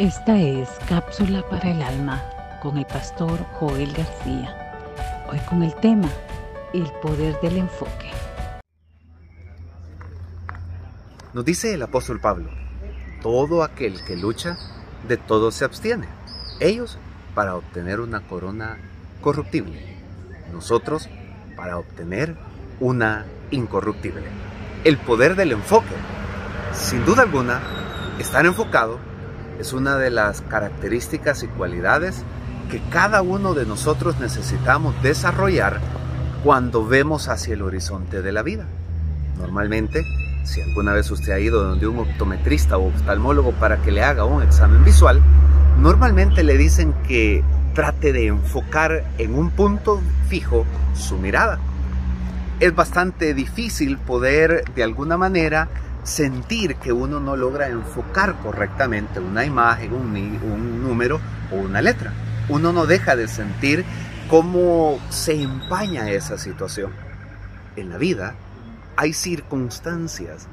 Esta es Cápsula para el Alma con el pastor Joel García. Hoy con el tema El poder del enfoque. Nos dice el apóstol Pablo, todo aquel que lucha, de todo se abstiene. Ellos para obtener una corona corruptible. Nosotros para obtener una incorruptible. El poder del enfoque. Sin duda alguna, estar enfocado es una de las características y cualidades que cada uno de nosotros necesitamos desarrollar cuando vemos hacia el horizonte de la vida. Normalmente, si alguna vez usted ha ido donde un optometrista o oftalmólogo para que le haga un examen visual, normalmente le dicen que trate de enfocar en un punto fijo su mirada. Es bastante difícil poder de alguna manera sentir que uno no logra enfocar correctamente una imagen, un, número o una letra. Uno no deja de sentir cómo se empaña esa situación. En la vida hay circunstancias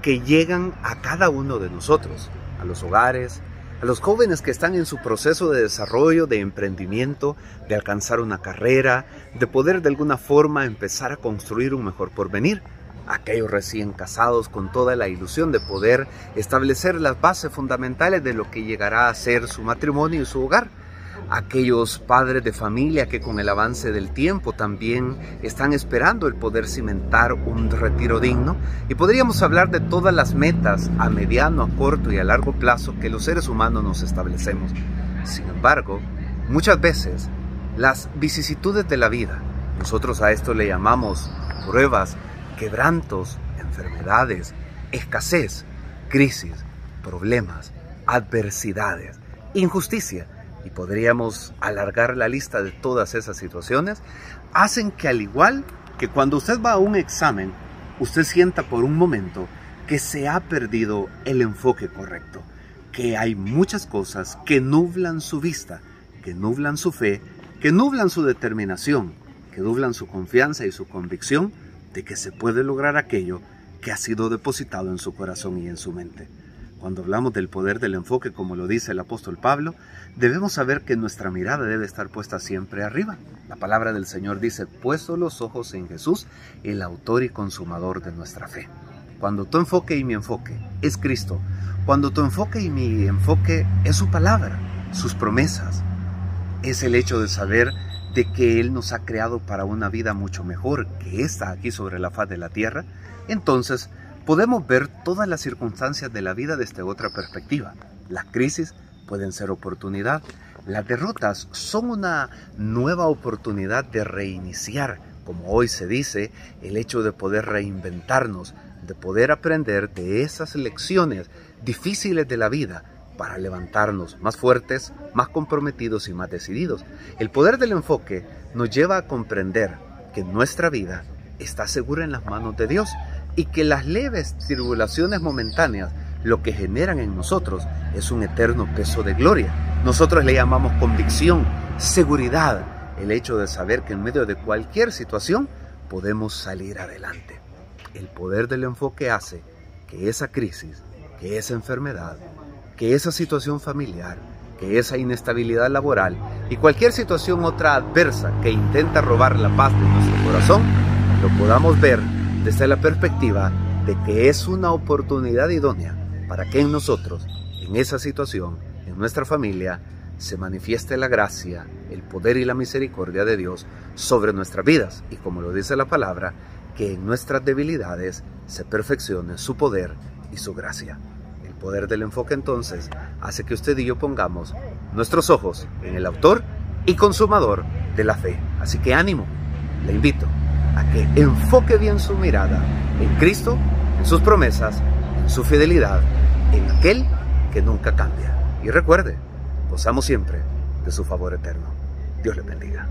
que llegan a cada uno de nosotros, a los hogares, a los jóvenes que están en su proceso de desarrollo, de emprendimiento, de alcanzar una carrera, de poder de alguna forma empezar a construir un mejor porvenir aquellos recién casados con toda la ilusión de poder establecer las bases fundamentales de lo que llegará a ser su matrimonio y su hogar. Aquellos padres de familia que con el avance del tiempo también están esperando el poder cimentar un retiro digno. Y podríamos hablar de todas las metas a mediano, a corto y a largo plazo que los seres humanos nos establecemos. Sin embargo, muchas veces las vicisitudes de la vida, nosotros a esto le llamamos pruebas, quebrantos, enfermedades, escasez, crisis, problemas, adversidades, injusticia, y podríamos alargar la lista de todas esas situaciones, hacen que al igual que cuando usted va a un examen, usted sienta por un momento que se ha perdido el enfoque correcto, que hay muchas cosas que nublan su vista, que nublan su fe, que nublan su determinación, que nublan su confianza y su convicción de que se puede lograr aquello que ha sido depositado en su corazón y en su mente. Cuando hablamos del poder del enfoque, como lo dice el apóstol Pablo, debemos saber que nuestra mirada debe estar puesta siempre arriba. La palabra del Señor dice, puesto los ojos en Jesús, el autor y consumador de nuestra fe. Cuando tu enfoque y mi enfoque es Cristo, cuando tu enfoque y mi enfoque es su palabra, sus promesas, es el hecho de saber de que Él nos ha creado para una vida mucho mejor que esta aquí sobre la faz de la tierra, entonces podemos ver todas las circunstancias de la vida desde otra perspectiva. Las crisis pueden ser oportunidad, las derrotas son una nueva oportunidad de reiniciar, como hoy se dice, el hecho de poder reinventarnos, de poder aprender de esas lecciones difíciles de la vida para levantarnos más fuertes, más comprometidos y más decididos. El poder del enfoque nos lleva a comprender que nuestra vida está segura en las manos de Dios y que las leves tribulaciones momentáneas lo que generan en nosotros es un eterno peso de gloria. Nosotros le llamamos convicción, seguridad, el hecho de saber que en medio de cualquier situación podemos salir adelante. El poder del enfoque hace que esa crisis, que esa enfermedad, que esa situación familiar, que esa inestabilidad laboral y cualquier situación otra adversa que intenta robar la paz de nuestro corazón, lo podamos ver desde la perspectiva de que es una oportunidad idónea para que en nosotros, en esa situación, en nuestra familia, se manifieste la gracia, el poder y la misericordia de Dios sobre nuestras vidas y como lo dice la palabra, que en nuestras debilidades se perfeccione su poder y su gracia poder del enfoque entonces hace que usted y yo pongamos nuestros ojos en el autor y consumador de la fe. Así que ánimo, le invito a que enfoque bien su mirada en Cristo, en sus promesas, en su fidelidad, en aquel que nunca cambia. Y recuerde, gozamos siempre de su favor eterno. Dios le bendiga.